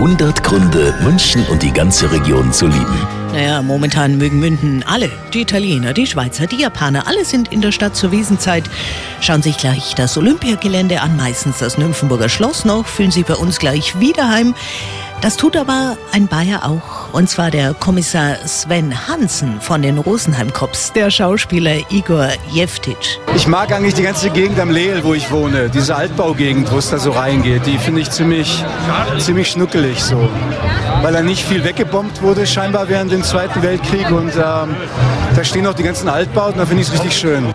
100 Gründe, München und die ganze Region zu lieben. Naja, momentan mögen Münden alle. Die Italiener, die Schweizer, die Japaner, alle sind in der Stadt zur Wiesenzeit. Schauen sich gleich das Olympiagelände an, meistens das Nymphenburger Schloss noch, fühlen sich bei uns gleich wieder heim. Das tut aber ein Bayer auch. Und zwar der Kommissar Sven Hansen von den Rosenheim-Cops, der Schauspieler Igor Jeftic. Ich mag eigentlich die ganze Gegend am Leel, wo ich wohne. Diese Altbaugegend, wo es da so reingeht. Die finde ich ziemlich, ziemlich schnuckelig so. Weil da nicht viel weggebombt wurde, scheinbar während dem Zweiten Weltkrieg. Und ähm, da stehen auch die ganzen Altbauten, da finde ich es richtig schön.